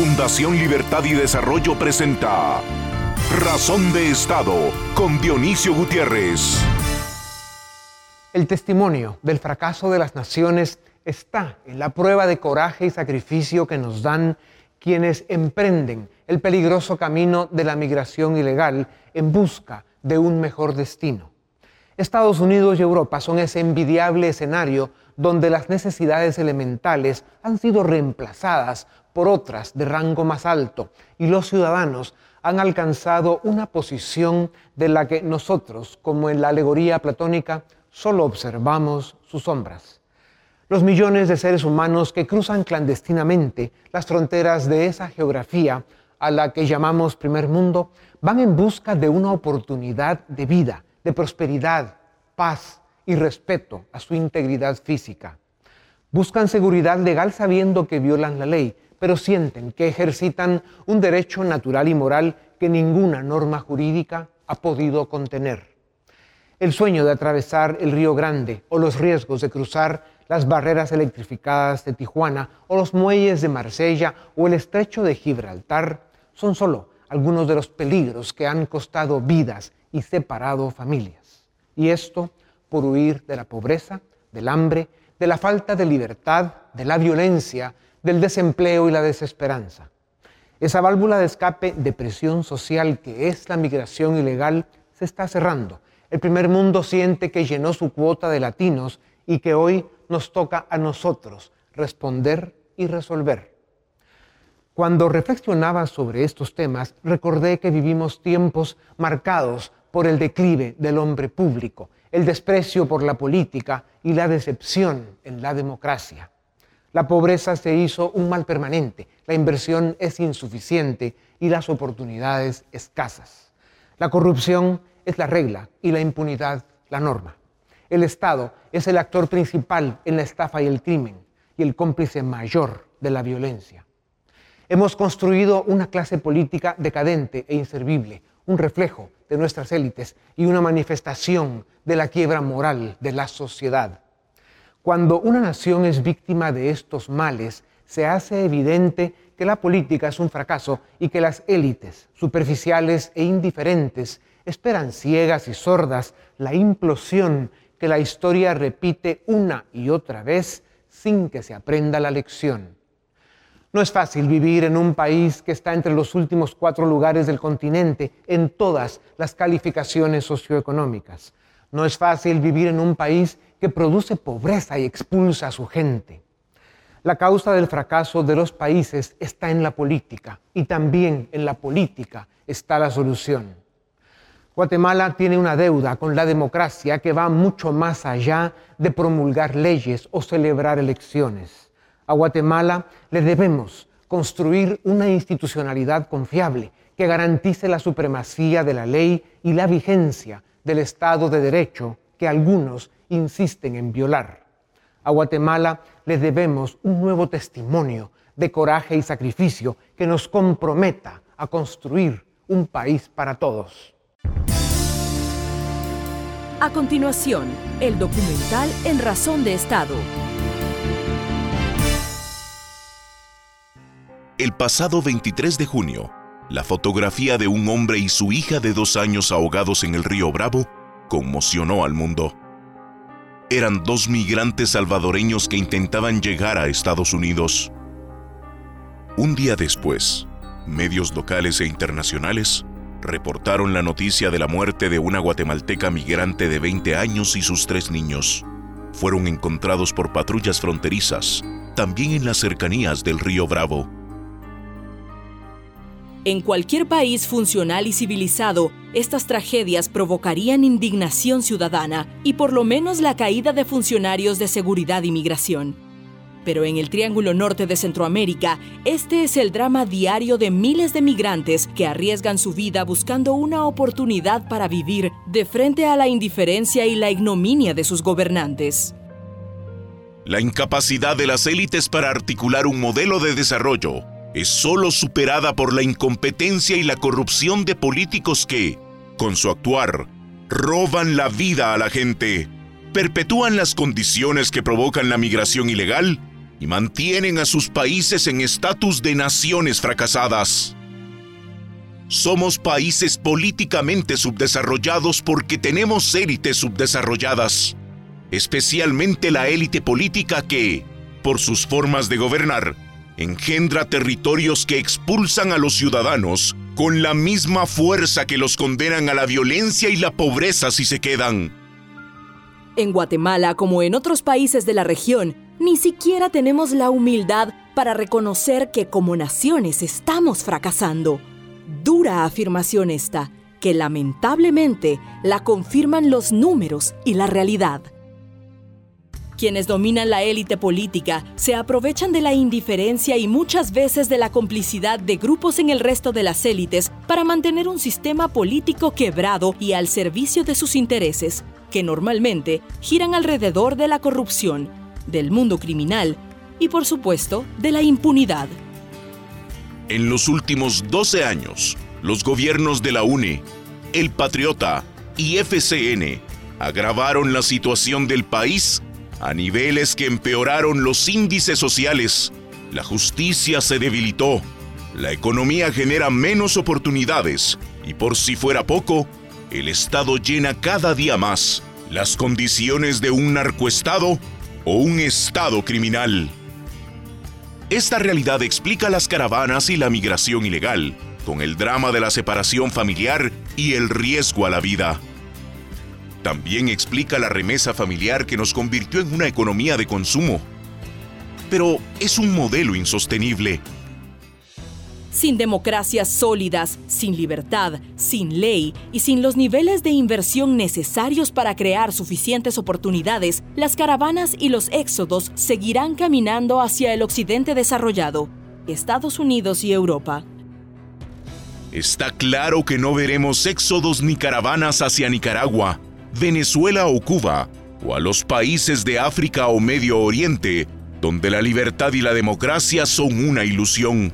Fundación Libertad y Desarrollo presenta Razón de Estado con Dionisio Gutiérrez. El testimonio del fracaso de las naciones está en la prueba de coraje y sacrificio que nos dan quienes emprenden el peligroso camino de la migración ilegal en busca de un mejor destino. Estados Unidos y Europa son ese envidiable escenario donde las necesidades elementales han sido reemplazadas por otras de rango más alto y los ciudadanos han alcanzado una posición de la que nosotros, como en la alegoría platónica, solo observamos sus sombras. Los millones de seres humanos que cruzan clandestinamente las fronteras de esa geografía a la que llamamos primer mundo van en busca de una oportunidad de vida, de prosperidad, paz y respeto a su integridad física. Buscan seguridad legal sabiendo que violan la ley, pero sienten que ejercitan un derecho natural y moral que ninguna norma jurídica ha podido contener. El sueño de atravesar el Río Grande o los riesgos de cruzar las barreras electrificadas de Tijuana o los muelles de Marsella o el estrecho de Gibraltar son solo algunos de los peligros que han costado vidas y separado familias. Y esto por huir de la pobreza, del hambre, de la falta de libertad, de la violencia, del desempleo y la desesperanza. Esa válvula de escape de presión social que es la migración ilegal se está cerrando. El primer mundo siente que llenó su cuota de latinos y que hoy nos toca a nosotros responder y resolver. Cuando reflexionaba sobre estos temas, recordé que vivimos tiempos marcados por el declive del hombre público, el desprecio por la política y la decepción en la democracia. La pobreza se hizo un mal permanente, la inversión es insuficiente y las oportunidades escasas. La corrupción es la regla y la impunidad la norma. El Estado es el actor principal en la estafa y el crimen y el cómplice mayor de la violencia. Hemos construido una clase política decadente e inservible, un reflejo de nuestras élites y una manifestación de la quiebra moral de la sociedad. Cuando una nación es víctima de estos males, se hace evidente que la política es un fracaso y que las élites, superficiales e indiferentes, esperan ciegas y sordas la implosión que la historia repite una y otra vez sin que se aprenda la lección. No es fácil vivir en un país que está entre los últimos cuatro lugares del continente en todas las calificaciones socioeconómicas. No es fácil vivir en un país que produce pobreza y expulsa a su gente. La causa del fracaso de los países está en la política y también en la política está la solución. Guatemala tiene una deuda con la democracia que va mucho más allá de promulgar leyes o celebrar elecciones. A Guatemala le debemos construir una institucionalidad confiable que garantice la supremacía de la ley y la vigencia del Estado de Derecho que algunos insisten en violar. A Guatemala le debemos un nuevo testimonio de coraje y sacrificio que nos comprometa a construir un país para todos. A continuación, el documental En Razón de Estado. El pasado 23 de junio, la fotografía de un hombre y su hija de dos años ahogados en el río Bravo conmocionó al mundo eran dos migrantes salvadoreños que intentaban llegar a Estados Unidos. Un día después, medios locales e internacionales reportaron la noticia de la muerte de una guatemalteca migrante de 20 años y sus tres niños. Fueron encontrados por patrullas fronterizas, también en las cercanías del río Bravo. En cualquier país funcional y civilizado, estas tragedias provocarían indignación ciudadana y por lo menos la caída de funcionarios de seguridad y migración. Pero en el Triángulo Norte de Centroamérica, este es el drama diario de miles de migrantes que arriesgan su vida buscando una oportunidad para vivir de frente a la indiferencia y la ignominia de sus gobernantes. La incapacidad de las élites para articular un modelo de desarrollo es solo superada por la incompetencia y la corrupción de políticos que, con su actuar, roban la vida a la gente, perpetúan las condiciones que provocan la migración ilegal y mantienen a sus países en estatus de naciones fracasadas. Somos países políticamente subdesarrollados porque tenemos élites subdesarrolladas, especialmente la élite política que, por sus formas de gobernar, engendra territorios que expulsan a los ciudadanos con la misma fuerza que los condenan a la violencia y la pobreza si se quedan. En Guatemala, como en otros países de la región, ni siquiera tenemos la humildad para reconocer que como naciones estamos fracasando. Dura afirmación esta, que lamentablemente la confirman los números y la realidad. Quienes dominan la élite política se aprovechan de la indiferencia y muchas veces de la complicidad de grupos en el resto de las élites para mantener un sistema político quebrado y al servicio de sus intereses, que normalmente giran alrededor de la corrupción, del mundo criminal y por supuesto de la impunidad. En los últimos 12 años, los gobiernos de la UNE, El Patriota y FCN agravaron la situación del país a niveles que empeoraron los índices sociales. La justicia se debilitó, la economía genera menos oportunidades y por si fuera poco, el Estado llena cada día más las condiciones de un narcoestado o un Estado criminal. Esta realidad explica las caravanas y la migración ilegal, con el drama de la separación familiar y el riesgo a la vida. También explica la remesa familiar que nos convirtió en una economía de consumo. Pero es un modelo insostenible sin democracias sólidas, sin libertad, sin ley y sin los niveles de inversión necesarios para crear suficientes oportunidades, las caravanas y los éxodos seguirán caminando hacia el occidente desarrollado, Estados Unidos y Europa. Está claro que no veremos éxodos ni caravanas hacia Nicaragua, Venezuela o Cuba, o a los países de África o Medio Oriente, donde la libertad y la democracia son una ilusión.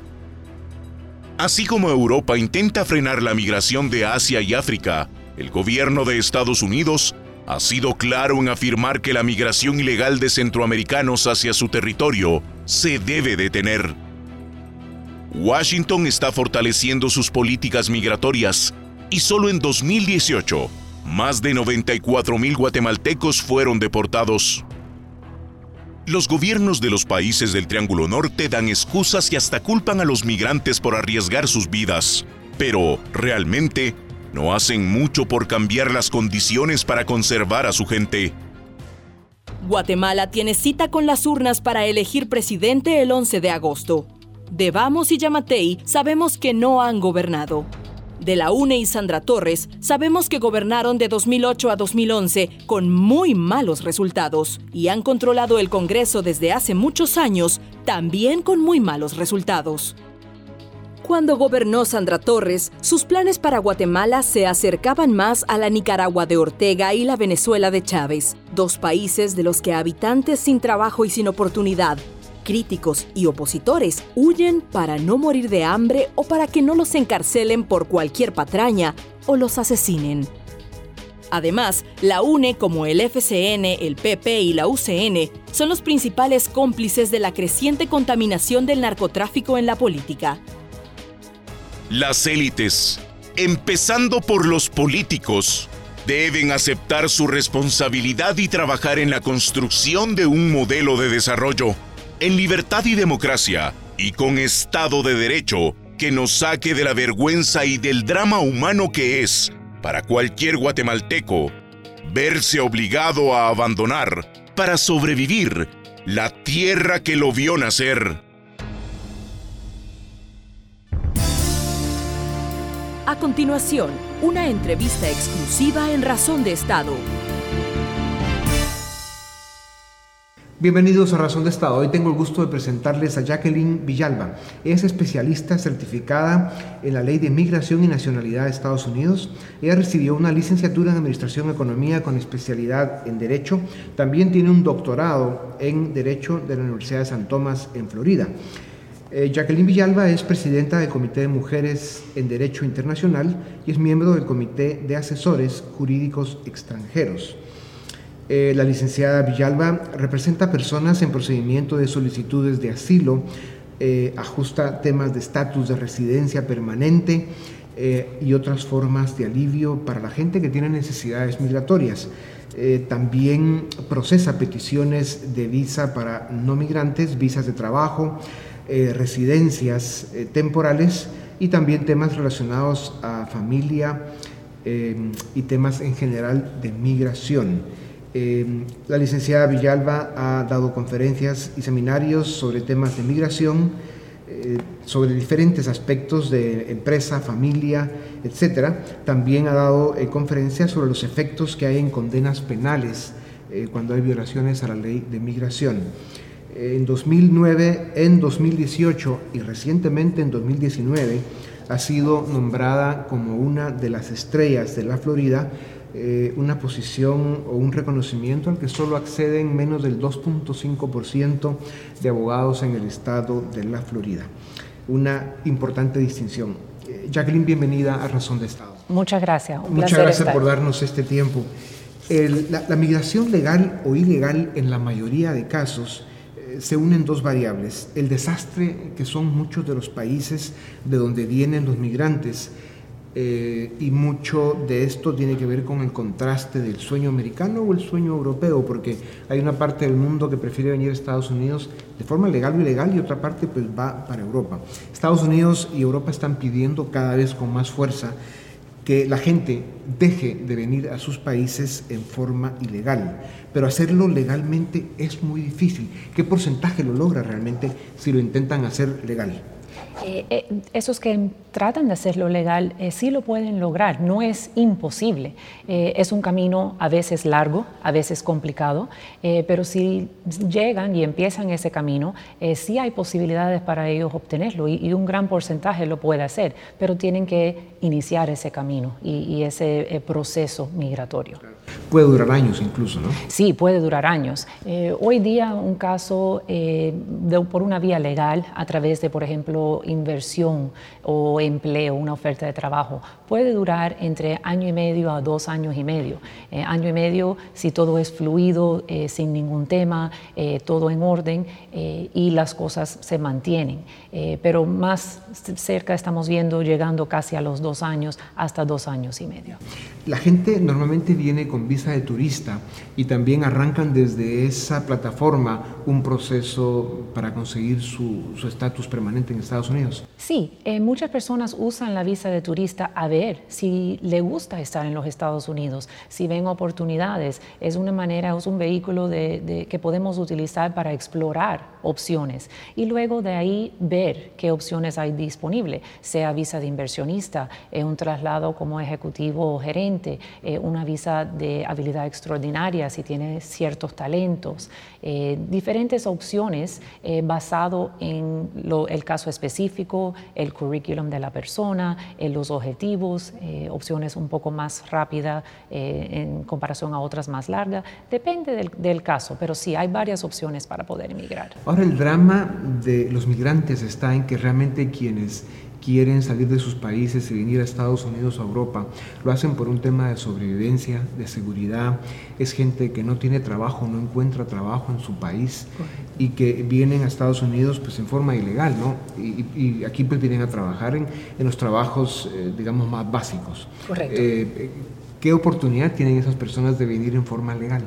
Así como Europa intenta frenar la migración de Asia y África, el gobierno de Estados Unidos ha sido claro en afirmar que la migración ilegal de centroamericanos hacia su territorio se debe detener. Washington está fortaleciendo sus políticas migratorias y solo en 2018, más de 94 mil guatemaltecos fueron deportados. Los gobiernos de los países del Triángulo Norte dan excusas y hasta culpan a los migrantes por arriesgar sus vidas, pero realmente no hacen mucho por cambiar las condiciones para conservar a su gente. Guatemala tiene cita con las urnas para elegir presidente el 11 de agosto. De Vamos y Yamatei sabemos que no han gobernado de la UNE y Sandra Torres, sabemos que gobernaron de 2008 a 2011 con muy malos resultados y han controlado el Congreso desde hace muchos años también con muy malos resultados. Cuando gobernó Sandra Torres, sus planes para Guatemala se acercaban más a la Nicaragua de Ortega y la Venezuela de Chávez, dos países de los que habitantes sin trabajo y sin oportunidad críticos y opositores huyen para no morir de hambre o para que no los encarcelen por cualquier patraña o los asesinen. Además, la UNE como el FCN, el PP y la UCN son los principales cómplices de la creciente contaminación del narcotráfico en la política. Las élites, empezando por los políticos, deben aceptar su responsabilidad y trabajar en la construcción de un modelo de desarrollo en libertad y democracia, y con Estado de Derecho, que nos saque de la vergüenza y del drama humano que es, para cualquier guatemalteco, verse obligado a abandonar, para sobrevivir, la tierra que lo vio nacer. A continuación, una entrevista exclusiva en Razón de Estado. Bienvenidos a Razón de Estado. Hoy tengo el gusto de presentarles a Jacqueline Villalba. Es especialista certificada en la Ley de Migración y Nacionalidad de Estados Unidos. Ella recibió una licenciatura en Administración Economía con especialidad en Derecho. También tiene un doctorado en Derecho de la Universidad de San Tomás en Florida. Eh, Jacqueline Villalba es presidenta del Comité de Mujeres en Derecho Internacional y es miembro del Comité de Asesores Jurídicos Extranjeros. Eh, la licenciada Villalba representa personas en procedimiento de solicitudes de asilo, eh, ajusta temas de estatus de residencia permanente eh, y otras formas de alivio para la gente que tiene necesidades migratorias. también procesa peticiones de visa para no migrantes, visas de trabajo, residencias temporales y también temas relacionados a familia y temas en general de migración. Em, la licenciada Villalba ha dado conferencias y seminarios sobre temas de migración, eh, sobre diferentes aspectos de empresa, familia, etc. También ha dado eh, conferencias sobre los efectos que hay en condenas penales eh, cuando hay violaciones a la ley de migración. En 2009, en 2018 y recientemente en 2019 ha sido nombrada como una de las estrellas de la Florida eh, una posición o un reconocimiento al que solo acceden menos del 2.5% de abogados en el estado de la Florida. Una importante distinción. Eh, Jacqueline, bienvenida a Razón de Estado. Muchas gracias. Muchas gracias por darnos este tiempo. la, migración legal o ilegal en la mayoría de casos eh, se unen dos variables. El desastre que son muchos de los países de donde vienen los migrantes eh, y mucho de esto tiene que ver con el contraste del sueño americano o el sueño europeo, porque hay una parte del mundo que prefiere venir a Estados Unidos de forma legal o ilegal y otra parte pues va para Europa. Estados Unidos y Europa están pidiendo cada vez con más fuerza que la gente deje de venir a sus países en forma ilegal, pero hacerlo legalmente es muy difícil. ¿Qué porcentaje lo logra realmente si lo intentan hacer legal? Eh, eh, esos que tratan de hacerlo legal eh, sí lo pueden lograr, no es imposible. es un camino a veces largo, a veces complicado, pero si llegan y empiezan ese camino, sí hay posibilidades para ellos obtenerlo y, un gran porcentaje lo puede hacer, pero tienen que iniciar ese camino y, ese proceso migratorio. Puede durar años incluso, ¿no? Sí, puede durar años. hoy día un caso por una vía legal a través de, por ejemplo, inversión o empleo, una oferta de trabajo, puede durar entre año y medio a dos años y medio. Eh, año y medio si todo es fluido, eh, sin ningún tema, eh, todo en orden y las cosas se mantienen. pero más cerca estamos viendo llegando casi a los dos años, hasta dos años y medio. La gente normalmente viene con visa de turista y también arrancan desde esa plataforma un proceso para conseguir su estatus permanente en Estados Unidos. Sí, eh, muchas personas usan la visa de turista a ver si le gusta estar en los Estados Unidos, si ven oportunidades. Es una manera, es un vehículo que podemos utilizar para explorar opciones y luego de ahí ver qué opciones hay disponibles, sea visa de inversionista, eh, un traslado como ejecutivo o gerente, eh, una visa de habilidad extraordinaria si tiene ciertos talentos, diferentes opciones basado en el caso específico el currículum de la persona, eh, los objetivos, eh, opciones un poco más rápidas eh, en comparación a otras más largas. Depende del, caso, pero sí hay varias opciones para poder emigrar. El drama de los migrantes está en que realmente quienes quieren salir de sus países y venir a Estados Unidos o Europa, lo hacen por un tema de sobrevivencia, de seguridad. Es gente que no tiene trabajo, no encuentra trabajo en su país y que vienen a Estados Unidos pues en forma ilegal, ¿no? Y, aquí pues vienen a trabajar en, los trabajos, eh, digamos, más básicos. Correcto. Eh, ¿Qué oportunidad tienen esas personas de venir en forma legal?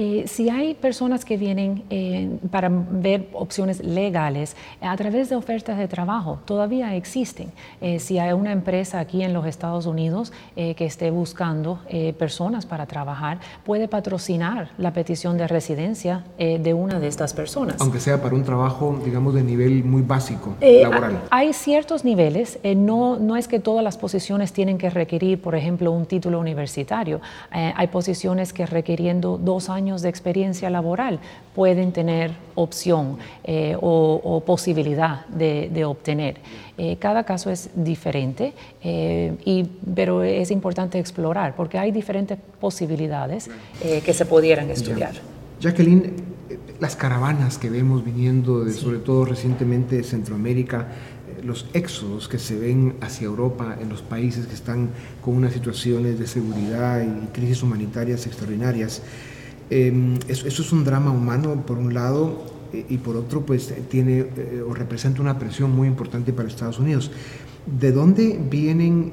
Eh, si hay personas que vienen eh, para ver opciones legales a través de ofertas de trabajo, todavía existen. Eh, si hay una empresa aquí en los Estados Unidos que esté buscando personas para trabajar, puede patrocinar la petición de residencia de una de estas personas. Aunque sea para un trabajo, digamos, de nivel muy básico, laboral. Hay ciertos niveles, no, no es que todas las posiciones tienen que requerir, por ejemplo, un título universitario. hay posiciones que requiriendo dos años de experiencia laboral pueden tener opción eh, o, posibilidad de, obtener. Eh, cada caso es diferente, eh, y, pero es importante explorar porque hay diferentes posibilidades que se pudieran estudiar. Jacqueline, las caravanas que vemos viniendo, de, sobre todo recientemente de Centroamérica, los éxodos que se ven hacia Europa en los países que están con unas situaciones de seguridad y crisis humanitarias extraordinarias, Em, eso, es un drama humano, por un lado, y por otro, pues tiene o representa una presión muy importante para Estados Unidos. ¿De dónde vienen,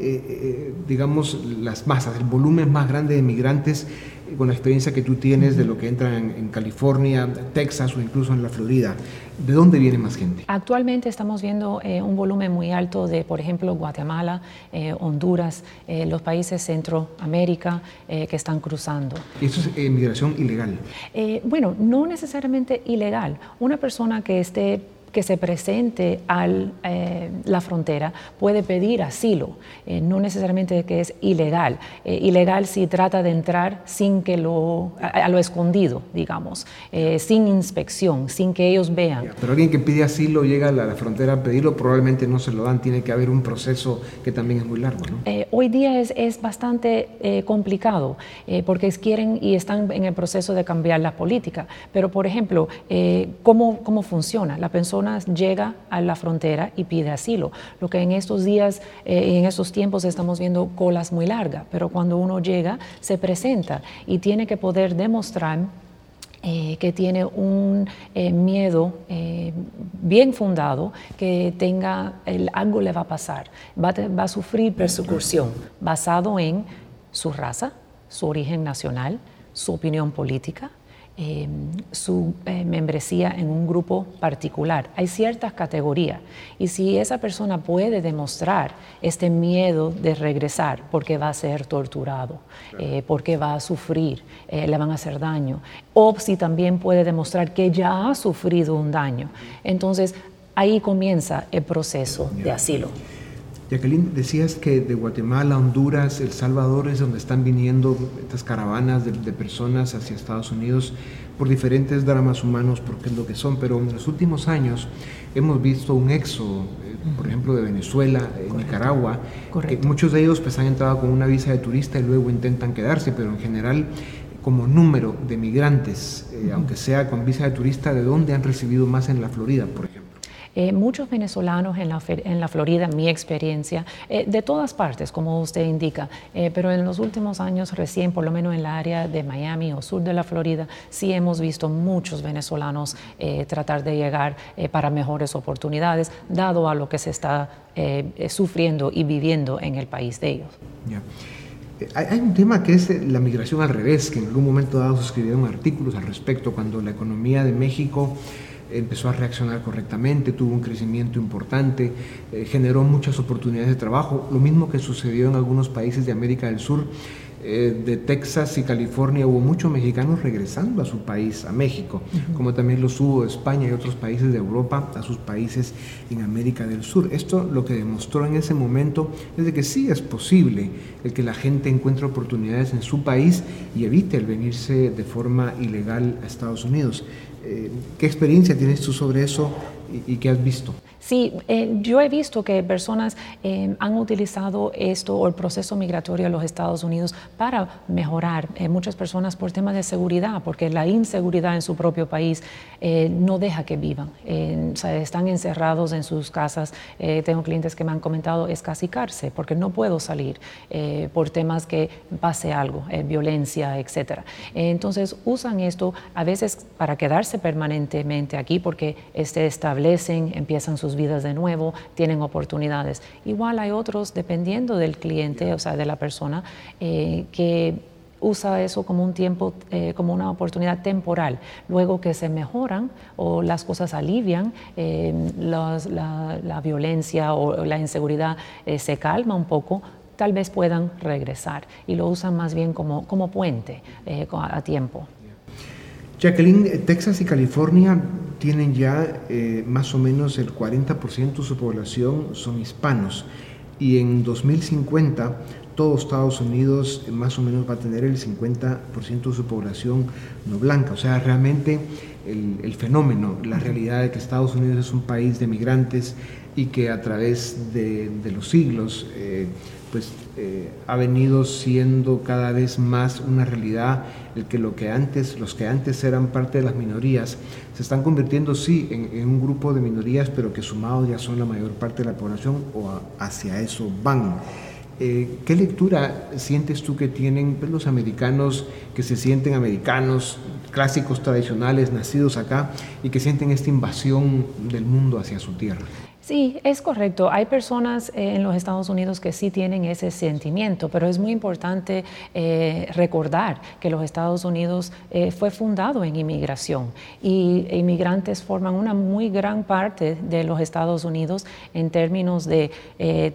digamos, las masas, el volumen más grande de migrantes con la experiencia que tú tienes de lo que entra en, California, Texas o incluso en la Florida, ¿de dónde viene más gente? Actualmente estamos viendo eh, un volumen muy alto de, por ejemplo, Guatemala, eh, Honduras, eh, los países Centroamérica que están cruzando. ¿Y eso es migración ilegal? bueno, no necesariamente ilegal. Una persona que esté que se presente a eh, la frontera puede pedir asilo, eh, no necesariamente que es ilegal. Eh, ilegal si trata de entrar sin que lo, a, lo escondido, digamos, sin inspección, sin que ellos vean. Pero alguien que pide asilo llega a la, frontera a pedirlo, probablemente no se lo dan, tiene que haber un proceso que también es muy largo. hoy día es, es bastante complicado porque quieren y están en el proceso de cambiar la política. Pero, por ejemplo, ¿cómo, ¿cómo funciona? La persona llega a la frontera y pide asilo. Lo que en estos días, eh, en estos tiempos estamos viendo colas muy largas, pero cuando uno llega se presenta y tiene que poder demostrar eh, que tiene un eh, miedo bien fundado, que tenga algo le va a pasar, va, va a sufrir persecución basado en su raza, su origen nacional, su opinión política, Em, su eh, membresía en un grupo particular. Hay ciertas categorías. Y si esa persona puede demostrar este miedo de regresar porque va a ser torturado, eh, porque va a sufrir, eh, le van a hacer daño, o si también puede demostrar que ya ha sufrido un daño, entonces ahí comienza el proceso de asilo. Jacqueline, decías que de Guatemala, Honduras, El Salvador es donde están viniendo estas caravanas de, personas hacia Estados Unidos por diferentes dramas humanos, porque es lo que son, pero en los últimos años hemos visto un éxodo, eh, por ejemplo, de Venezuela, Nicaragua, que muchos de ellos pues han entrado con una visa de turista y luego intentan quedarse, pero en general como número de migrantes, eh, aunque sea con visa de turista, ¿de dónde han recibido más en la Florida, por ejemplo? Eh, muchos venezolanos en la, en la, Florida, mi experiencia, eh, de todas partes, como usted indica, eh, pero en los últimos años recién, por lo menos en la área de Miami o sur de la Florida, sí hemos visto muchos venezolanos tratar de llegar para mejores oportunidades, dado a lo que se está sufriendo y viviendo en el país de ellos. Hay un tema que es la migración al revés, que en algún momento dado se escribieron artículos al respecto, cuando la economía de México empezó a reaccionar correctamente, tuvo un crecimiento importante, eh, generó muchas oportunidades de trabajo, lo mismo que sucedió en algunos países de América del Sur. Eh, de Texas y California hubo muchos mexicanos regresando a su país, a México, como también los hubo de España y otros países de Europa a sus países en América del Sur. Esto lo que demostró en ese momento es de que sí es posible el que la gente encuentre oportunidades en su país y evite el venirse de forma ilegal a Estados Unidos. Eh, ¿Qué experiencia tienes tú sobre eso y, qué has visto? Sí, eh, yo he visto que personas eh, han utilizado esto o el proceso migratorio a los Estados Unidos para mejorar. Eh, muchas personas por temas de seguridad, porque la inseguridad en su propio país no deja que vivan. Están encerrados en sus casas. tengo clientes que me han comentado es porque no puedo salir por temas que pase algo, violencia, etc. entonces usan esto a veces para quedarse permanentemente aquí, porque se establecen, empiezan sus vidas de nuevo, tienen oportunidades. Igual hay otros, dependiendo del cliente, o sea, de la persona, eh, que usa eso como un tiempo, eh, como una oportunidad temporal. Luego que se mejoran o las cosas alivian, eh, la, violencia o la inseguridad se calma un poco, tal vez puedan regresar y lo usan más bien como, como puente a tiempo. Jacqueline, Texas y California tienen ya eh, más o menos el 40% de su población son hispanos y en 2050 todo Estados Unidos más o menos va a tener el 50% de su población no blanca. O sea, realmente el, fenómeno, la realidad de que Estados Unidos es un país de migrantes y que a través de, los siglos eh, pues, eh, ha venido siendo cada vez más una realidad el que, lo que antes, los que antes eran parte de las minorías se están convirtiendo sí en, un grupo de minorías pero que sumados ya son la mayor parte de la población o hacia eso van. Eh, ¿Qué lectura sientes tú que tienen pues, los americanos que se sienten americanos, clásicos tradicionales, nacidos acá, y que sienten esta invasión del mundo hacia su tierra? Sí, es correcto. Hay personas eh, en los Estados Unidos que sí tienen ese sentimiento, pero es muy importante eh, recordar que los Estados Unidos eh, fue fundado en inmigración y inmigrantes forman una muy gran parte de los Estados Unidos en términos de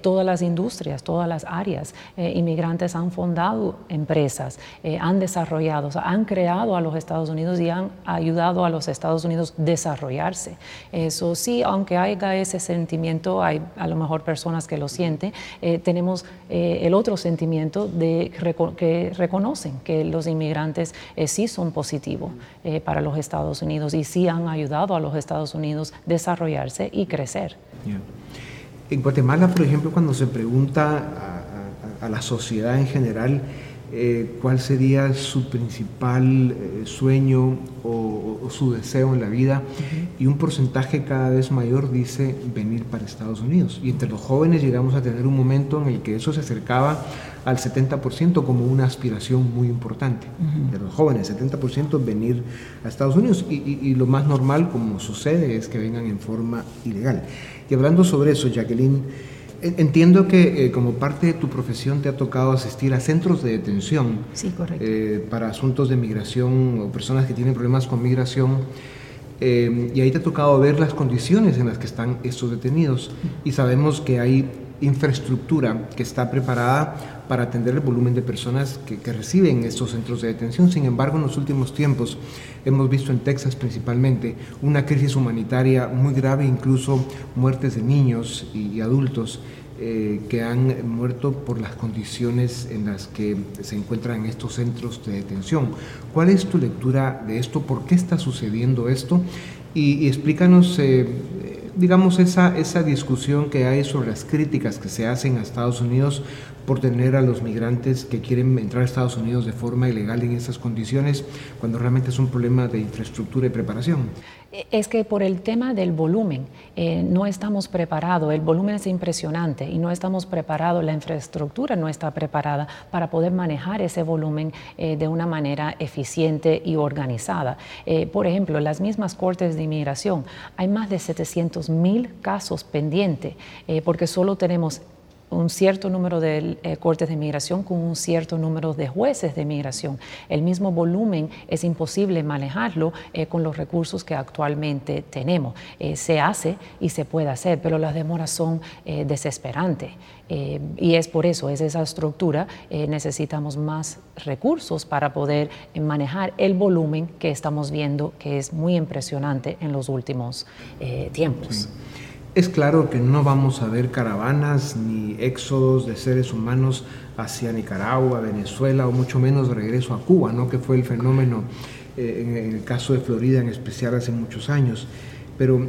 todas las industrias, todas las áreas. inmigrantes han fundado empresas, han desarrollado, han creado a los Estados Unidos y han ayudado a los Estados Unidos a desarrollarse. Eso sí, aunque haya ese sentimiento, sentimiento, hay a lo mejor personas que lo sienten, eh, tenemos eh, el otro sentimiento de que reconocen que los inmigrantes eh, sí son positivos para los Estados Unidos y sí han ayudado a los Estados Unidos desarrollarse y crecer. En Guatemala, por ejemplo, cuando se pregunta a la sociedad en general, eh, cuál sería su principal eh, sueño o, su deseo en la vida y un porcentaje cada vez mayor dice venir para Estados Unidos. Y entre los jóvenes llegamos a tener un momento en el que eso se acercaba al 70% como una aspiración muy importante. De los jóvenes, 70% venir a Estados Unidos y, y lo más normal como sucede es que vengan en forma ilegal. Y hablando sobre eso, Jacqueline, Entiendo que eh, como parte de tu profesión te ha tocado asistir a centros de detención eh, para asuntos de migración o personas que tienen problemas con migración. Eh, y ahí te ha tocado ver las condiciones en las que están estos detenidos. Y sabemos que hay infraestructura que está preparada para atender el volumen de personas que, reciben estos centros de detención. Sin embargo, en los últimos tiempos hemos visto en Texas principalmente una crisis humanitaria muy grave, incluso muertes de niños y, adultos. Eh, que han muerto por las condiciones en las que se encuentran estos centros de detención. ¿Cuál es tu lectura de esto? ¿Por qué está sucediendo esto? Y, explícanos eh, digamos, esa, esa discusión que hay sobre las críticas que se hacen a Estados Unidos por tener a los migrantes que quieren entrar a Estados Unidos de forma ilegal en esas condiciones, cuando realmente es un problema de infraestructura y preparación. Es que por el tema del volumen eh, no estamos preparados, el volumen es impresionante y no estamos preparados, la infraestructura no está preparada para poder manejar ese volumen eh, de una manera eficiente y organizada. Eh, por ejemplo, las mismas cortes de inmigración, hay más de 700 mil casos pendientes porque solo tenemos un cierto número de eh, cortes de migración con un cierto número de jueces de migración. El mismo volumen es imposible manejarlo eh, con los recursos que actualmente tenemos. Eh, se hace y se puede hacer, pero las demoras son desesperantes. y es por eso, es esa estructura, necesitamos más recursos para poder manejar el volumen que estamos viendo, que es muy impresionante en los últimos tiempos. Es claro que no vamos a ver caravanas ni éxodos de seres humanos hacia Nicaragua, Venezuela o mucho menos de regreso a Cuba, ¿no? que fue el fenómeno eh, en el caso de Florida en especial hace muchos años. Pero,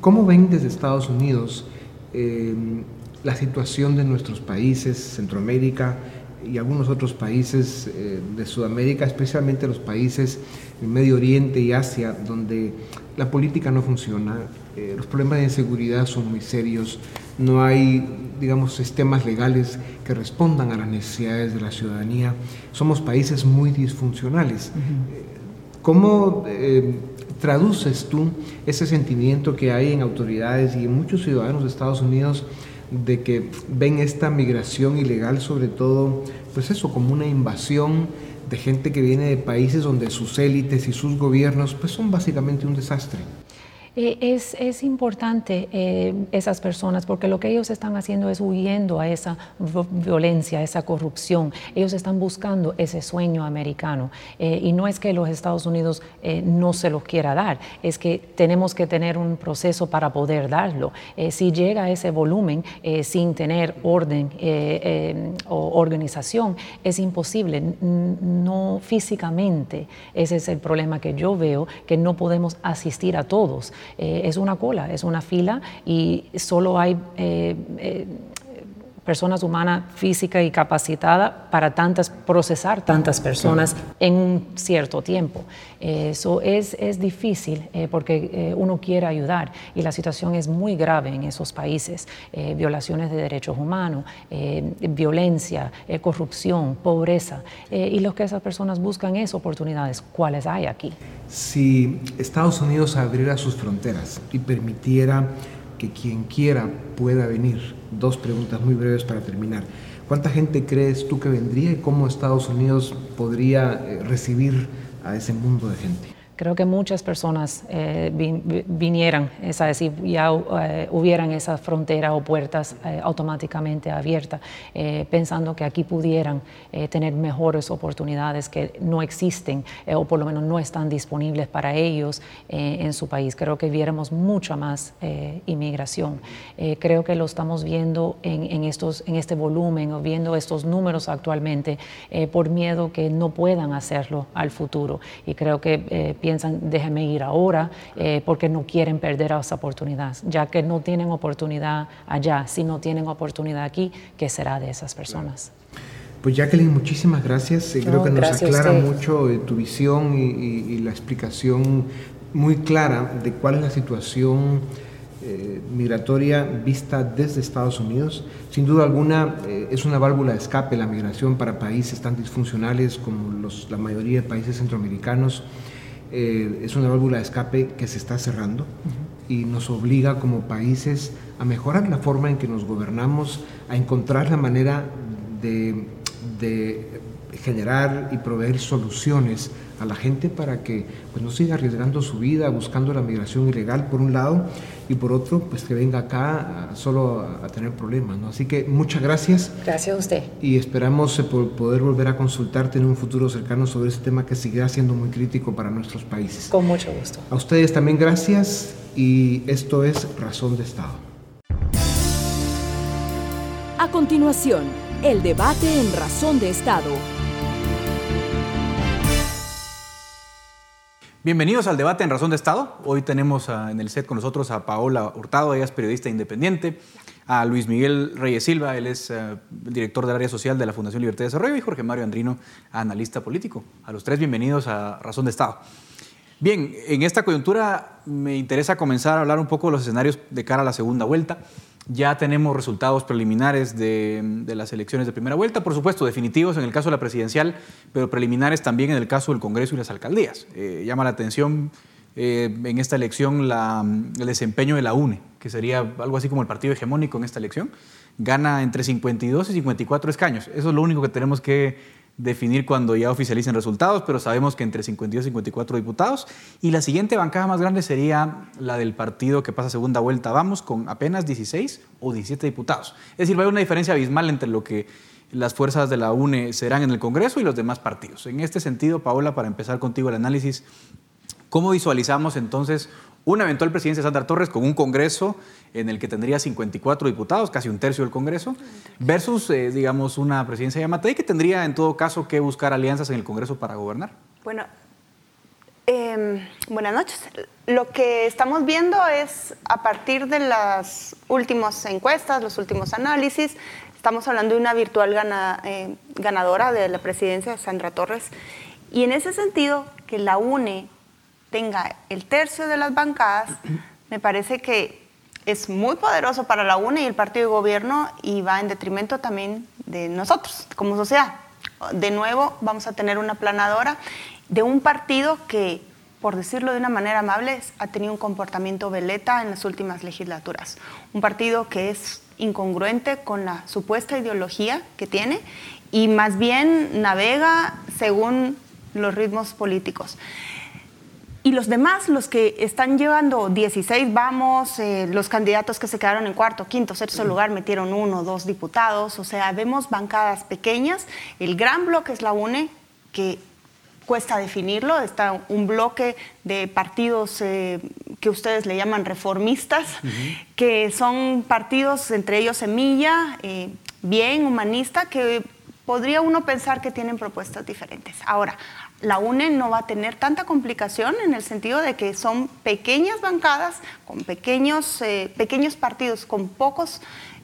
¿cómo ven desde Estados Unidos eh, la situación de nuestros países, Centroamérica y algunos otros países eh, de Sudamérica, especialmente los países del Medio Oriente y Asia, donde la política no funciona, eh, los problemas de inseguridad son muy serios, no hay, digamos, sistemas legales que respondan a las necesidades de la ciudadanía, somos países muy disfuncionales. Eh, ¿Cómo eh, traduces tú ese sentimiento que hay en autoridades y en muchos ciudadanos de Estados Unidos de que ven esta migración ilegal sobre todo, pues eso, como una invasión de gente que viene de países donde sus élites y sus gobiernos pues son básicamente un desastre? Eh, es, es, importante eh, esas personas porque lo que ellos están haciendo es huyendo a esa violencia, a esa corrupción. Ellos están buscando ese sueño americano. Eh, y no es que los Estados Unidos no se los quiera dar, es que tenemos que tener un proceso para poder darlo. si llega a ese volumen sin tener orden o organización, es imposible. No físicamente, ese es el problema que yo veo, que no podemos asistir a todos. Eh, es una cola, es una fila y solo hay eh, eh, personas humanas física y capacitada para tantas, procesar tantas personas en un cierto tiempo. Eso es, es difícil eh, porque eh, uno quiere ayudar y la situación es muy grave en esos países. Eh, violaciones de derechos humanos, violencia, corrupción, pobreza. y lo que esas personas buscan es oportunidades. ¿Cuáles hay aquí? Si Estados Unidos abriera sus fronteras y permitiera que quien quiera pueda venir. Dos preguntas muy breves para terminar. ¿Cuánta gente crees tú que vendría y cómo Estados Unidos podría eh, recibir a ese mundo de gente? Creo que muchas personas eh, vinieran, es decir, ya eh, hubieran esa frontera o puertas eh, automáticamente abiertas, pensando que aquí pudieran tener mejores oportunidades que no existen o por lo menos no están disponibles para ellos en su país. Creo que viéramos mucha más inmigración. creo que lo estamos viendo en este volumen o viendo estos números actualmente por miedo que no puedan hacerlo al futuro. Y creo que piensan, déjenme ir ahora, eh, porque no quieren perder esa oportunidad, ya que no tienen oportunidad allá, si no tienen oportunidad aquí, ¿qué será de esas personas? Pues Jacqueline, muchísimas gracias. Eh, creo que nos aclara mucho eh, tu visión y, la explicación muy clara de cuál es la situación migratoria vista desde Estados Unidos. Sin duda alguna es una válvula de escape la migración para países tan disfuncionales como los, la mayoría de países centroamericanos. Eh, es una válvula de escape que se está cerrando y nos obliga como países a mejorar la forma en que nos gobernamos, a encontrar la manera de, de generar y proveer soluciones a la gente para que pues, no siga arriesgando su vida buscando la migración ilegal por un lado y por otro pues que venga acá solo a, tener problemas. ¿no? Así que muchas gracias. Gracias a usted. Y esperamos eh, poder volver a consultarte en un futuro cercano sobre este tema que seguirá siendo muy crítico para nuestros países. Con mucho gusto. A ustedes también gracias y esto es Razón de Estado. A continuación, el debate en Razón de Estado Bienvenidos al debate en Razón de Estado. Hoy tenemos en el set con nosotros a Paola Hurtado, ella es periodista independiente, a Luis Miguel Reyes Silva, él es eh, director del área social de la Fundación Libertad y Desarrollo, y Jorge Mario Andrino, analista político. A los tres, bienvenidos a Razón de Estado. Bien, en esta coyuntura me interesa comenzar a hablar un poco de los escenarios de cara a la segunda vuelta. Ya tenemos resultados preliminares de, las elecciones de primera vuelta, por supuesto, definitivos en el caso de la presidencial, pero preliminares también en el caso del Congreso y las alcaldías. Eh, llama la atención eh, en esta elección el desempeño de la UNE, que sería algo así como el partido hegemónico en esta elección. Gana entre 52 y 54 escaños. Eso es lo único que tenemos que definir cuando ya oficialicen resultados, pero sabemos que entre 52 y 54 diputados. Y la siguiente bancada más grande sería la del partido que pasa segunda vuelta, vamos, con apenas 16 o 17 diputados. Es decir, va a haber una diferencia abismal entre lo que las fuerzas de la UNE serán en el Congreso y los demás partidos. En este sentido, Paola, para empezar contigo el análisis, ¿cómo visualizamos entonces una eventual presidencia de Sandra Torres con un Congreso en el que tendría 54 diputados, casi un tercio del Congreso, versus, eh, digamos, una presidencia de Yamatei que tendría en todo caso que buscar alianzas en el Congreso para gobernar. Bueno, em, buenas noches. Lo que estamos viendo es a partir de las últimas encuestas, los últimos análisis, estamos hablando de una virtual eh, ganadora de la presidencia, Sandra Torres, y en ese sentido, que la UNE tenga el tercio de las bancadas, me parece que es muy poderoso para la UNE y el partido de gobierno y va en detrimento también de nosotros como sociedad. De nuevo, vamos a tener una planadora de un partido que, por decirlo de una manera amable, ha tenido un comportamiento veleta en las últimas legislaturas. Un partido que es incongruente con la supuesta ideología que tiene y más bien navega según los ritmos políticos. Y los demás, los que están llevando 16 vamos, eh, los candidatos que se quedaron en cuarto, quinto, sexto lugar metieron uno, dos diputados, o sea, vemos bancadas pequeñas. El gran bloque es la UNE, que cuesta definirlo, está un bloque de partidos eh, que ustedes le llaman reformistas, que son partidos, entre ellos Semilla, eh, bien humanista, que podría uno pensar que tienen propuestas diferentes. Ahora, la UNE no va a tener tanta complicación en el sentido de que son pequeñas bancadas con pequeños, eh, pequeños partidos, con pocos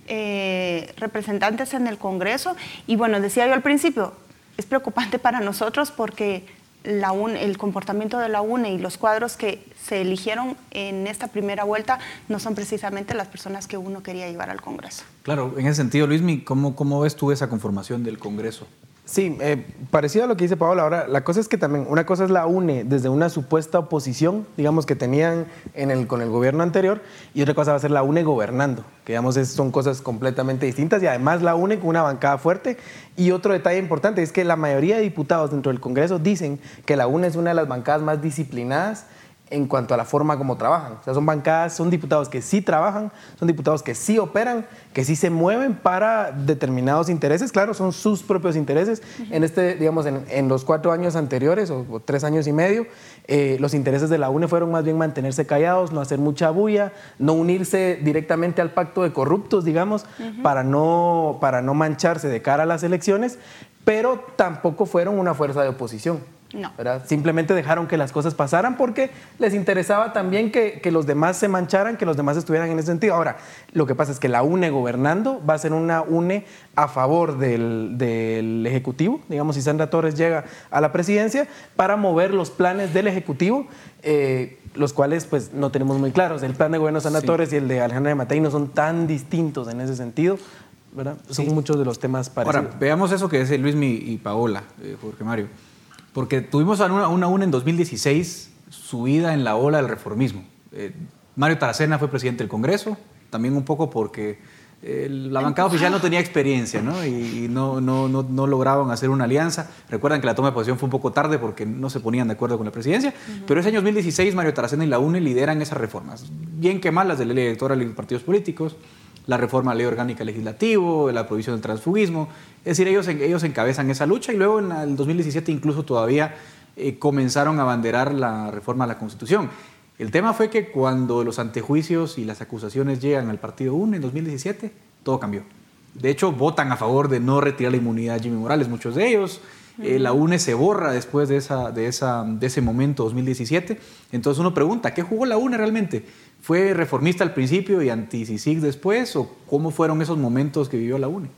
eh, representantes en el Congreso. Y bueno, decía yo al principio, es preocupante para nosotros porque la el comportamiento de la UNE y los cuadros que se eligieron en esta primera vuelta no son precisamente las personas que uno quería llevar al Congreso. Claro, en ese sentido, Luismi, ¿cómo, cómo ves tú esa conformación del Congreso? Sí, eh, parecido a lo que dice Paola. Ahora, la cosa es que también, una cosa es la UNE desde una supuesta oposición, digamos, que tenían en el, con el gobierno anterior, y otra cosa va a ser la UNE gobernando, que digamos son cosas completamente distintas, y además la UNE con una bancada fuerte. Y otro detalle importante es que la mayoría de diputados dentro del Congreso dicen que la UNE es una de las bancadas más disciplinadas en cuanto a la forma como trabajan. O sea, son bancadas, son diputados que sí trabajan, son diputados que sí operan, que sí se mueven para determinados intereses. Claro, son sus propios intereses. En este, digamos, en, los cuatro años anteriores o, tres años y medio, eh, los intereses de la UNE fueron más bien mantenerse callados, no hacer mucha bulla, no unirse directamente al pacto de corruptos, digamos, para, no, para no mancharse de cara a las elecciones, pero tampoco fueron una fuerza de oposición. No. Simplemente dejaron que las cosas pasaran porque les interesaba también que, los demás se mancharan, que los demás estuvieran en ese sentido. Ahora, lo que pasa es que la UNE gobernando va a ser una UNE a favor del, Ejecutivo, digamos, si Sandra Torres llega a la presidencia, para mover los planes del Ejecutivo. Eh, los cuales pues no tenemos muy claros. El plan de gobierno de Sandra Torres y el de Alejandra de Matei no son tan distintos en ese sentido. ¿verdad? Son muchos de los temas parecidos. Ahora, veamos eso que dice Luis y Paola, eh, Jorge Mario. Porque tuvimos a una, una, en 2016 subida en la ola del reformismo. Eh, Mario Taracena fue presidente del Congreso, también un poco porque eh, la bancada oficial no tenía experiencia ¿no? y, no, no, no, lograban hacer una alianza. Recuerdan que la toma de posición fue un poco tarde porque no se ponían de acuerdo con la presidencia, pero ese año 2016 Mario Taracena y la UNE lideran esas reformas, bien que mal las de la ley electoral y los partidos políticos, la reforma a la ley orgánica legislativo, la prohibición del transfugismo. Es decir, ellos, ellos encabezan esa lucha y luego en el 2017 incluso todavía eh, comenzaron a abanderar la reforma a la Constitución. El tema fue que cuando los antejuicios y las acusaciones llegan al Partido UNE en 2017, todo cambió. De hecho, votan a favor de no retirar la inmunidad a Jimmy Morales, muchos de ellos. Eh, la UNE se borra después de, esa, de, esa, de ese momento, 2017. Entonces uno pregunta, ¿qué jugó la UNE realmente? ¿Fue reformista al principio y anti-CICIG después? ¿O cómo fueron esos momentos que vivió la UNE?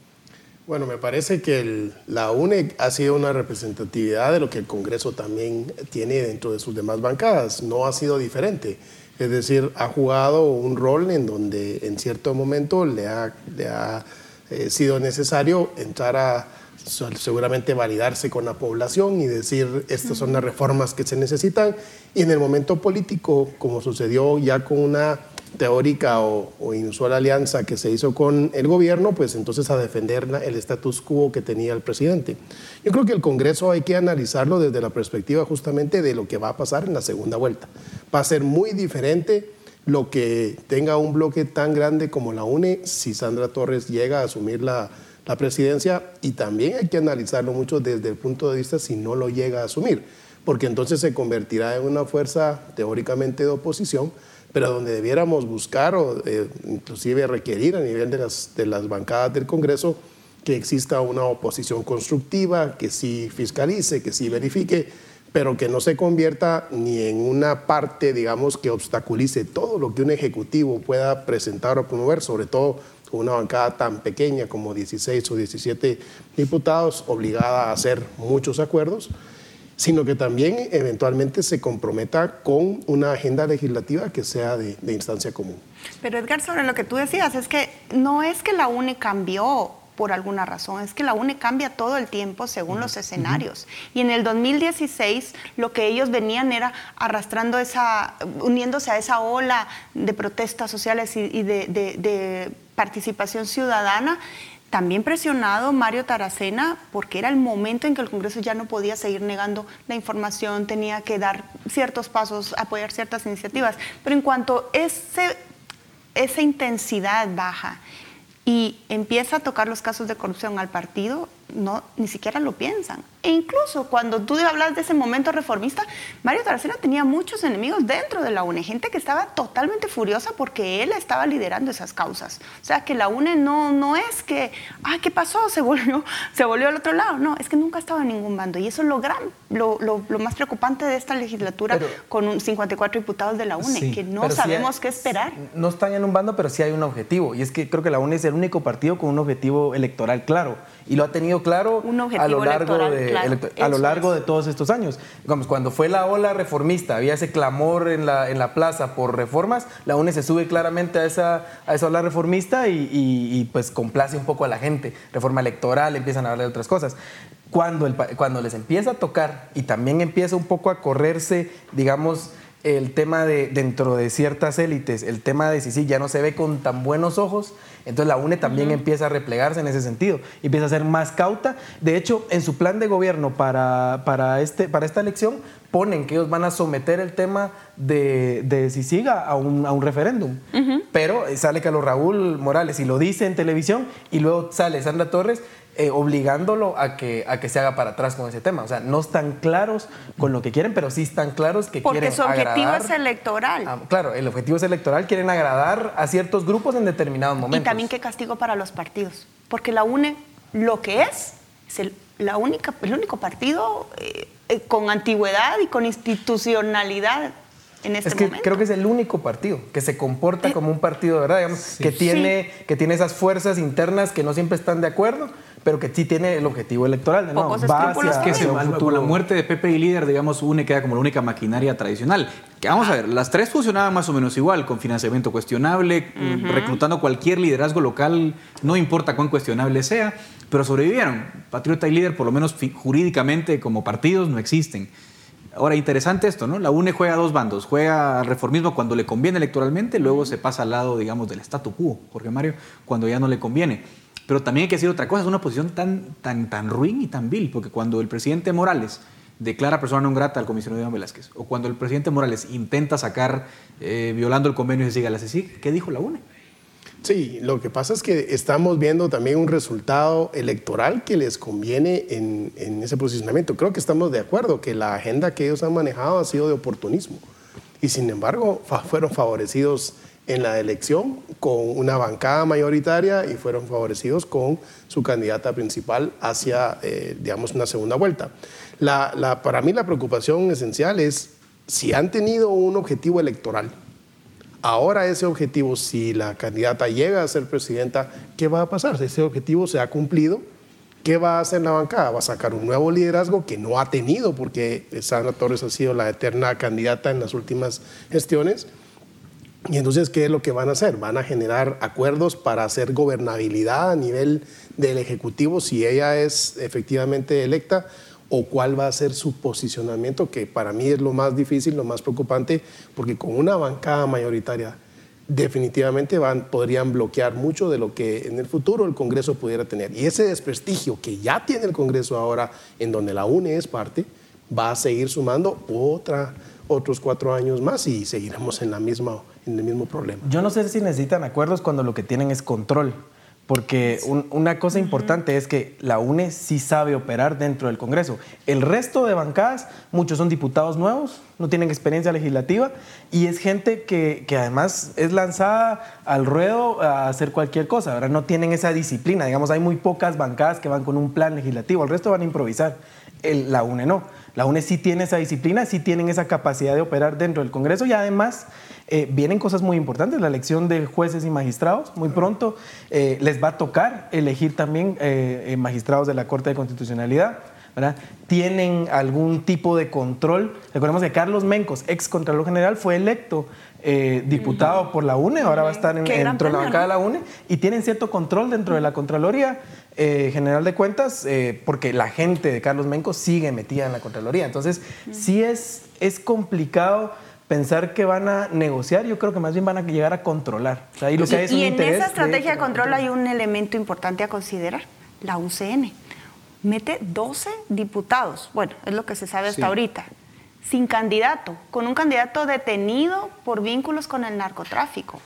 Bueno, me parece que la UNE ha sido una representatividad de lo que el Congreso también tiene dentro de sus demás bancadas. No ha sido diferente. Es decir, ha jugado un rol en donde en cierto momento le ha, eh, sido necesario entrar a seguramente validarse con la población y decir estas son las reformas que se necesitan. Y en el momento político, como sucedió ya con una teórica o, inusual alianza que se hizo con el gobierno, pues entonces a defender el status quo que tenía el presidente. Yo creo que el Congreso hay que analizarlo desde la perspectiva justamente de lo que va a pasar en la segunda vuelta. Va a ser muy diferente lo que tenga un bloque tan grande como la UNE si Sandra Torres llega a asumir la, la presidencia y también hay que analizarlo mucho desde el punto de vista si no lo llega a asumir, porque entonces se convertirá en una fuerza teóricamente de oposición pero donde debiéramos buscar o eh, inclusive requerir a nivel de las, de las bancadas del Congreso que exista una oposición constructiva, que sí fiscalice, que sí verifique, pero que no se convierta ni en una parte, digamos, que obstaculice todo lo que un ejecutivo pueda presentar o promover, sobre todo una bancada tan pequeña como 16 o 17 diputados, obligada a hacer muchos acuerdos sino que también eventualmente se comprometa con una agenda legislativa que sea de, instancia común. Pero Edgar, sobre lo que tú decías, es que no es que la UNE cambió por alguna razón, es que la UNE cambia todo el tiempo según los escenarios. Y en el 2016 lo que ellos venían era arrastrando esa, uniéndose a esa ola de protestas sociales y, de participación ciudadana también presionado Mario Taracena porque era el momento en que el Congreso ya no podía seguir negando la información, tenía que dar ciertos pasos, apoyar ciertas iniciativas. Pero en cuanto ese, esa intensidad baja y empieza a tocar los casos de corrupción al partido, no, ni siquiera lo piensan. E incluso cuando tú hablas de ese momento reformista, Mario Taracena tenía muchos enemigos dentro de la UNE, gente que estaba totalmente furiosa porque él estaba liderando esas causas. O sea, que la UNE no, no es que, ah, ¿qué pasó? Se volvió, se volvió al otro lado. No, es que nunca estaba en ningún bando. Y eso es lo, gran, lo, lo, más preocupante de esta legislatura con un 54 diputados de la UNE, que no sabemos qué esperar. No están en un bando, pero sí hay un objetivo. Y es que creo que la UNE es el único partido con un objetivo electoral claro. Y lo ha tenido claro a lo largo de a lo largo de todos estos años. Digamos, cuando fue la ola reformista, había ese clamor en la, en la plaza por reformas, la UNE se sube claramente a esa, a esa ola reformista y, pues complace un poco a la gente. Reforma electoral, empiezan a hablar de otras cosas. Cuando, el, cuando les empieza a tocar y también empieza un poco a correrse, digamos, el tema de dentro de ciertas élites, el tema de si sí ya no se ve con tan buenos ojos, entonces la UNE también empieza a replegarse en ese sentido, empieza a ser más cauta. De hecho, en su plan de gobierno para, para, este, para esta elección ponen que ellos van a someter el tema de, de si siga a un, a un referéndum. Pero sale Carlos Raúl Morales y lo dice en televisión y luego sale Sandra Torres eh, obligándolo a que, a que se haga para atrás con ese tema. O sea, no están claros con lo que quieren, pero sí están claros que quieren agradar. Porque su objetivo es electoral. claro, el objetivo es electoral, quieren agradar a ciertos grupos en determinados momentos. Y también qué castigo para los partidos, porque la UNE lo que es, es el, la única, el único partido eh, eh, con antigüedad y con institucionalidad en este es que momento. creo que es el único partido que se comporta como un partido de verdad, digamos, que, tiene, que tiene esas fuerzas internas que no siempre están de acuerdo, pero que sí tiene el objetivo electoral. De nuevo, va hacia, que se, con la muerte de Pepe y Líder, digamos, UNE queda como la única maquinaria tradicional. Que vamos a ver, las tres funcionaban más o menos igual, con financiamiento cuestionable, reclutando cualquier liderazgo local, no importa cuán cuestionable sea, pero sobrevivieron. Patriota y Líder, por lo menos jurídicamente como partidos, no existen. Ahora, interesante esto, ¿no? La UNE juega a dos bandos. Juega al reformismo cuando le conviene electoralmente, luego se pasa al lado, digamos, del statu quo, Jorge Mario, cuando ya no le conviene. Pero también hay que decir otra cosa, es una posición tan, tan, tan ruin y tan vil, porque cuando el presidente Morales declara persona no grata al comisionado Iván Velázquez, o cuando el presidente Morales intenta sacar, eh, violando el convenio de siga la ¿qué dijo la UNE? Sí, lo que pasa es que estamos viendo también un resultado electoral que les conviene en, en, ese posicionamiento. Creo que estamos de acuerdo que la agenda que ellos han manejado ha sido de oportunismo y sin embargo fueron favorecidos en la elección con una bancada mayoritaria y fueron favorecidos con su candidata principal hacia, eh, digamos, una segunda vuelta. La, para mí la preocupación esencial es si han tenido un objetivo electoral, ahora ese objetivo, si la candidata llega a ser presidenta, ¿qué va a pasar? Si ese objetivo se ha cumplido, ¿qué va a hacer la bancada? Va a sacar un nuevo liderazgo que no ha tenido, porque Sandra Torres ha sido la eterna candidata en las últimas gestiones y entonces, ¿qué es lo que van a hacer? Van a generar acuerdos para hacer gobernabilidad a nivel del Ejecutivo si ella es efectivamente electa o cuál va a ser su posicionamiento, que para mí es lo más difícil, lo más preocupante, porque con una bancada mayoritaria definitivamente van, podrían bloquear mucho de lo que en el futuro el Congreso pudiera tener. Y ese desprestigio que ya tiene el Congreso ahora, en donde la UNE es parte, va a seguir sumando otra, otros cuatro años más y seguiremos en la misma el mismo problema. Yo no sé si necesitan acuerdos cuando lo que tienen es control. Porque una cosa importante es que la UNE sí sabe operar dentro del Congreso. El resto de bancadas, muchos son diputados nuevos, no tienen experiencia legislativa y es gente que, que además es lanzada al ruedo a hacer cualquier cosa. Ahora no tienen esa disciplina. Digamos, hay muy pocas bancadas que van con un plan legislativo, el resto van a improvisar. El, la UNE no. La UNE sí tiene esa disciplina, sí tienen esa capacidad de operar dentro del Congreso y además eh, vienen cosas muy importantes, la elección de jueces y magistrados. Muy pronto eh, les va a tocar elegir también eh, magistrados de la Corte de Constitucionalidad. ¿verdad? Tienen algún tipo de control. Recordemos que Carlos Mencos, ex Contralor General, fue electo diputado por la UNE, ahora va a estar dentro de la bancada de la UNE, y tienen cierto control dentro de la Contraloría. General de Cuentas, porque la gente de Carlos Mencos sigue metida en la Contraloría. Entonces, sí es, es complicado pensar que van a negociar, yo creo que más bien van a llegar a controlar. y, en esa estrategia de control hay un elemento importante a considerar, la UCN. Mete 12 diputados, bueno, es lo que se sabe hasta ahorita, sin candidato, con un candidato detenido por vínculos con el narcotráfico.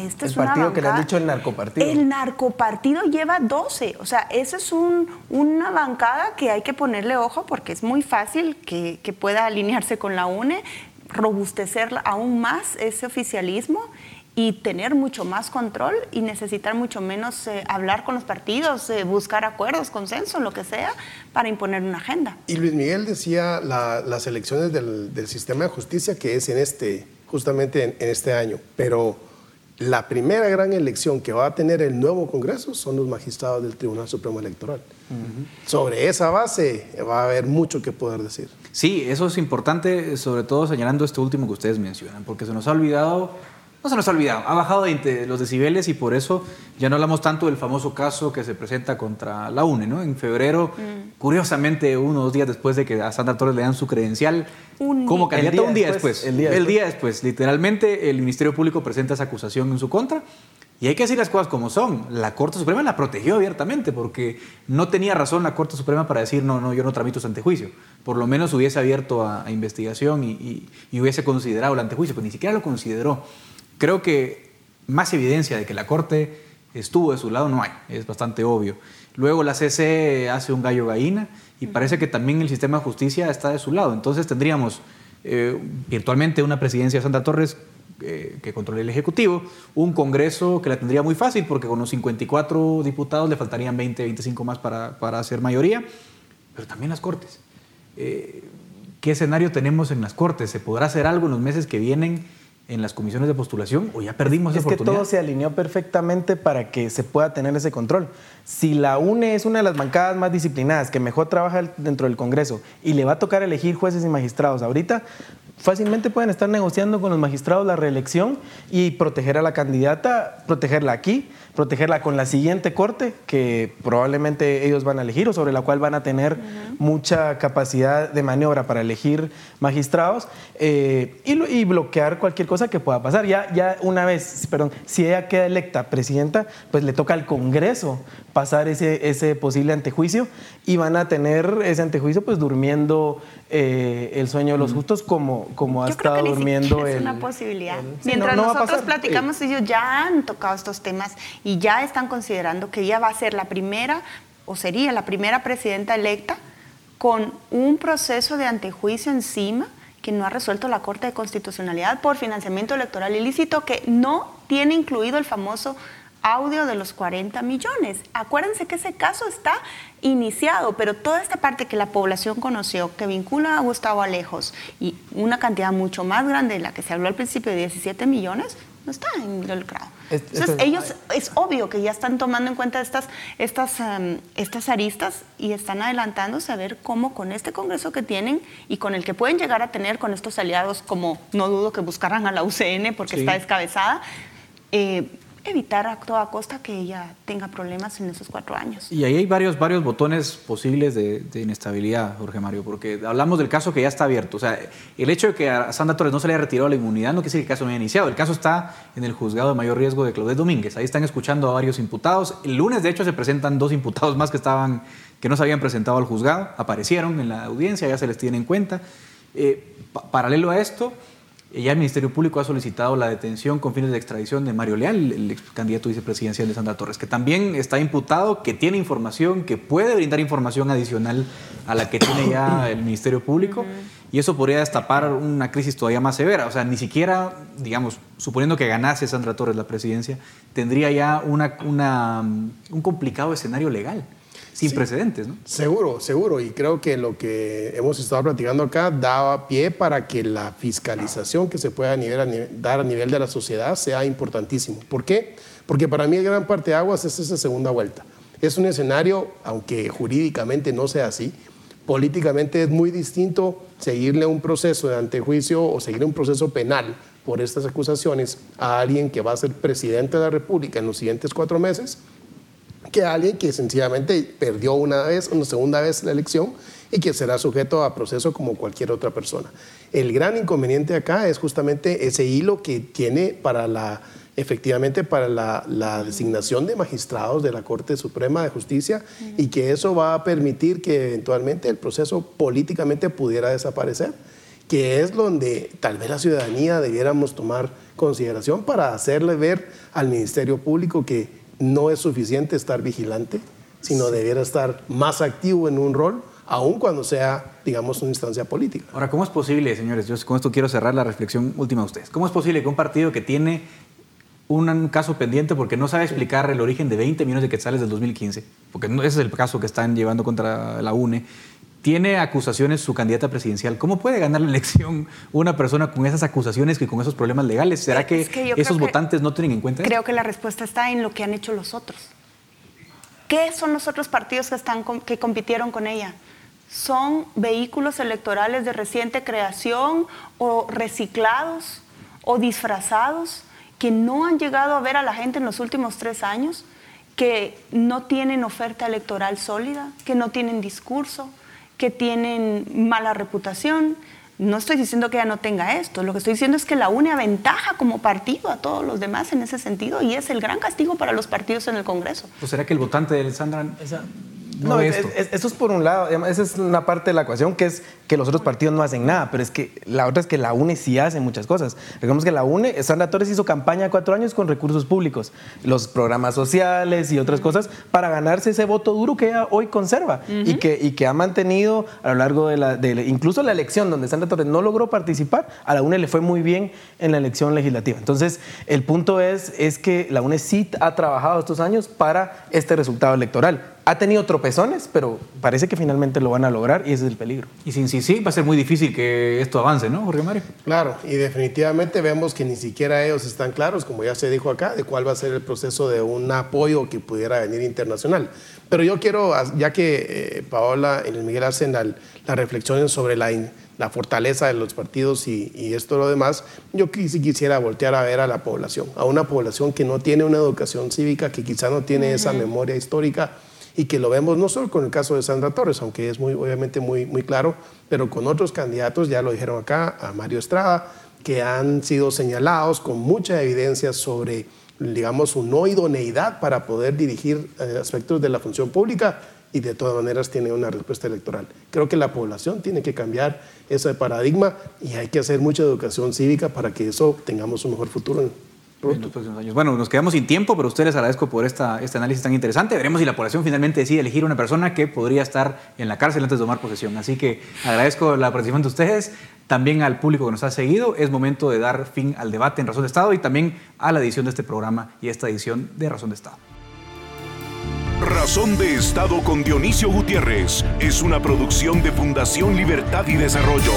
Este el es una partido que le han dicho el narcopartido. El narcopartido lleva 12. O sea, esa es un- una bancada que hay que ponerle ojo porque es muy fácil que, que pueda alinearse con la UNE, robustecer aún más ese oficialismo y tener mucho más control y necesitar mucho menos eh, hablar con los partidos, eh, buscar acuerdos, consenso, lo que sea, para imponer una agenda. Y Luis Miguel decía la- las elecciones del, del sistema de justicia que es en este, justamente en, en este año. Pero la primera gran elección que va a tener el nuevo Congreso son los magistrados del Tribunal Supremo Electoral. Sobre esa base va a haber mucho que poder decir. Sí, eso es importante, sobre todo señalando esto último que ustedes mencionan, porque se nos ha olvidado, no se nos ha olvidado, ha bajado de los decibeles y por eso ya no hablamos tanto del famoso caso que se presenta contra la UNE, ¿no? En febrero, curiosamente, unos días después de que a Sandra Torres le dan su credencial Un como candidata, un día después, después, el día el después. día después, literalmente el Ministerio Público presenta esa acusación en su contra. Y hay que decir las cosas como son. La Corte Suprema la protegió abiertamente porque no tenía razón la Corte Suprema para decir, no, no, yo no tramito ese antejuicio. Por lo menos hubiese abierto a, a investigación y, y- y hubiese considerado el antejuicio, pero ni siquiera lo consideró. Creo que más evidencia de que la Corte estuvo de su lado no hay, es bastante obvio. Luego la CC hace un gallo gallina y parece que también el sistema de justicia está de su lado. Entonces tendríamos eh, virtualmente una presidencia de Sandra Torres eh, que controle el Ejecutivo, un Congreso que la tendría muy fácil porque con los 54 diputados le faltarían 20, 25 más para, para hacer mayoría, pero también las Cortes. Eh, ¿Qué escenario tenemos en las Cortes? ¿Se podrá hacer algo en los meses que vienen en las comisiones de postulación o ya perdimos esa Es que oportunidad? todo se alineó perfectamente para que se pueda tener ese control. Si la UNE es una de las bancadas más disciplinadas, que mejor trabaja dentro del Congreso y le va a tocar elegir jueces y magistrados ahorita, fácilmente pueden estar negociando con los magistrados la reelección y proteger a la candidata, protegerla aquí, protegerla con la siguiente corte que probablemente ellos van a elegir o sobre la cual van a tener mucha capacidad de maniobra para elegir magistrados eh, y, y bloquear cualquier cosa que pueda pasar. Ya, ya una vez, perdón, si ella queda electa presidenta, pues le toca al Congreso pasar ese, ese posible antejuicio y van a tener ese antejuicio pues durmiendo eh, el sueño de los justos como, como ha Yo creo estado que ni durmiendo siquiera es el- una posibilidad. el- Sí, Mientras no- no nosotros pasar. platicamos, ellos ya han tocado estos temas y ya están considerando que ella va a ser la primera, o sería la primera presidenta electa, con un proceso de antejuicio encima que no ha resuelto la Corte de Constitucionalidad por financiamiento electoral ilícito, que no tiene incluido el famoso audio de los 40 millones. Acuérdense que ese caso está iniciado, pero toda esta parte que la población conoció, que vincula a Gustavo Alejos y una cantidad mucho más grande de la que se habló al principio de 17 millones, no está involucrado. Es- Entonces, ellos es obvio que ya están tomando en cuenta estas, estas, em, estas aristas y están adelantándose a ver cómo con este Congreso que tienen y con el que pueden llegar a tener con estos aliados, como no dudo que buscaran a la UCN porque Sí. está descabezada, eh, evitar a toda costa que ella tenga problemas en esos cuatro años. Y ahí hay varios, varios botones posibles de, inestabilidad, Jorge Mario, porque hablamos del caso que ya está abierto. O sea, el hecho de que a Sandra Torres no se le haya retirado la inmunidad no quiere decir que el caso no haya iniciado. El caso está en el juzgado de mayor riesgo de Claudette Domínguez. Ahí están escuchando a varios imputados. El lunes, de hecho, se presentan dos imputados más que estaban, que no se habían presentado al juzgado. Aparecieron en la audiencia, ya se les tiene en cuenta. Eh, pa- paralelo a esto, ya el Ministerio Público ha solicitado la detención con fines de extradición de Mario Leal, el ex candidato vicepresidencial de Sandra Torres, que también está imputado, que tiene información, que puede brindar información adicional a la que tiene ya el Ministerio Público, y eso podría destapar una crisis todavía más severa. O sea, ni siquiera, digamos, suponiendo que ganase Sandra Torres la presidencia, tendría ya una, una, un complicado escenario legal, sin Sí. precedentes, ¿no? Seguro, seguro. Y creo que lo que hemos estado platicando acá daba pie para que la fiscalización que se pueda a nivel- a nivel- dar a nivel de la sociedad sea importantísimo. ¿Por qué? Porque para mí el gran parte de aguas es esa segunda vuelta. Es un escenario, aunque jurídicamente no sea así, políticamente es muy distinto seguirle un proceso de antejuicio o seguir un proceso penal por estas acusaciones a alguien que va a ser presidente de la República en los siguientes cuatro meses que alguien que sencillamente perdió una vez, una segunda vez la elección y que será sujeto a proceso como cualquier otra persona. El gran inconveniente acá es justamente ese hilo que tiene para la, efectivamente para la, la designación de magistrados de la Corte Suprema de Justicia y que eso va a permitir que eventualmente el proceso políticamente pudiera desaparecer que es donde tal vez la ciudadanía debiéramos tomar consideración para hacerle ver al Ministerio Público que no es suficiente estar vigilante, sino debiera estar más activo en un rol, aun cuando sea, digamos, una instancia política. Ahora, ¿cómo es posible, señores? Yo con esto quiero cerrar la reflexión última de ustedes. ¿Cómo es posible que un partido que tiene un caso pendiente porque no sabe explicar el origen de 20 millones de quetzales del 2015, porque ese es el caso que están llevando contra la UNE, tiene acusaciones su candidata presidencial. ¿Cómo puede ganar la elección una persona con esas acusaciones y con esos problemas legales? ¿Será que, esos votantes no tienen en cuenta? Creo que la respuesta está en lo que han hecho los otros. ¿Qué son los otros partidos que, están, que compitieron con ella? Son vehículos electorales de reciente creación o reciclados o disfrazados que no han llegado a ver a la gente en los últimos tres años, que no tienen oferta electoral sólida, que no tienen discurso, que tienen mala reputación. No estoy diciendo que ella no tenga esto, lo que estoy diciendo es que la UNE aventaja como partido a todos los demás en ese sentido y es el gran castigo para los partidos en el Congreso. ¿Pues ¿Será que el votante de Sandra no, eso es, por un lado, esa es una parte de la ecuación que es que los otros partidos no hacen nada, pero es que la otra es que la UNE sí hace muchas cosas. Digamos que la UNE, Sandra Torres hizo campaña cuatro años con recursos públicos, los programas sociales y otras cosas para ganarse ese voto duro que ella hoy conserva y, que, y que ha mantenido a lo largo de la, de, incluso la elección donde Sandra Torres no logró participar, a la UNE le fue muy bien en la elección legislativa. Entonces, el punto es, es que la UNE sí ha trabajado estos años para este resultado electoral ha tenido tropezones, pero parece que finalmente lo van a lograr y ese es el peligro. Y sin sí, sí, va a ser muy difícil que esto avance, ¿no, Jorge Mario? Claro, y definitivamente vemos que ni siquiera ellos están claros, como ya se dijo acá, de cuál va a ser el proceso de un apoyo que pudiera venir internacional. Pero yo quiero, ya que eh, Paola y Miguel hacen las reflexiones sobre la, la fortaleza de los partidos y, y esto lo demás, yo sí quisiera voltear a ver a la población, a una población que no tiene una educación cívica, que quizá no tiene esa memoria histórica y que lo vemos no solo con el caso de Sandra Torres, aunque es muy, obviamente muy, muy claro, pero con otros candidatos, ya lo dijeron acá, a Mario Estrada, que han sido señalados con mucha evidencia sobre, digamos, su no idoneidad para poder dirigir eh, aspectos de la función pública y de todas maneras tiene una respuesta electoral. Creo que la población tiene que cambiar ese paradigma y hay que hacer mucha educación cívica para que eso tengamos un mejor futuro bueno, nos quedamos sin tiempo, pero a ustedes les agradezco por esta, este análisis tan interesante. Veremos si la población finalmente decide elegir una persona que podría estar en la cárcel antes de tomar posesión. Así que agradezco la participación de ustedes, también al público que nos ha seguido. Es momento de dar fin al debate en Razón de Estado y también a la edición de este programa y esta edición de Razón de Estado. Razón de Estado con Dionisio Gutiérrez es una producción de Fundación Libertad y Desarrollo.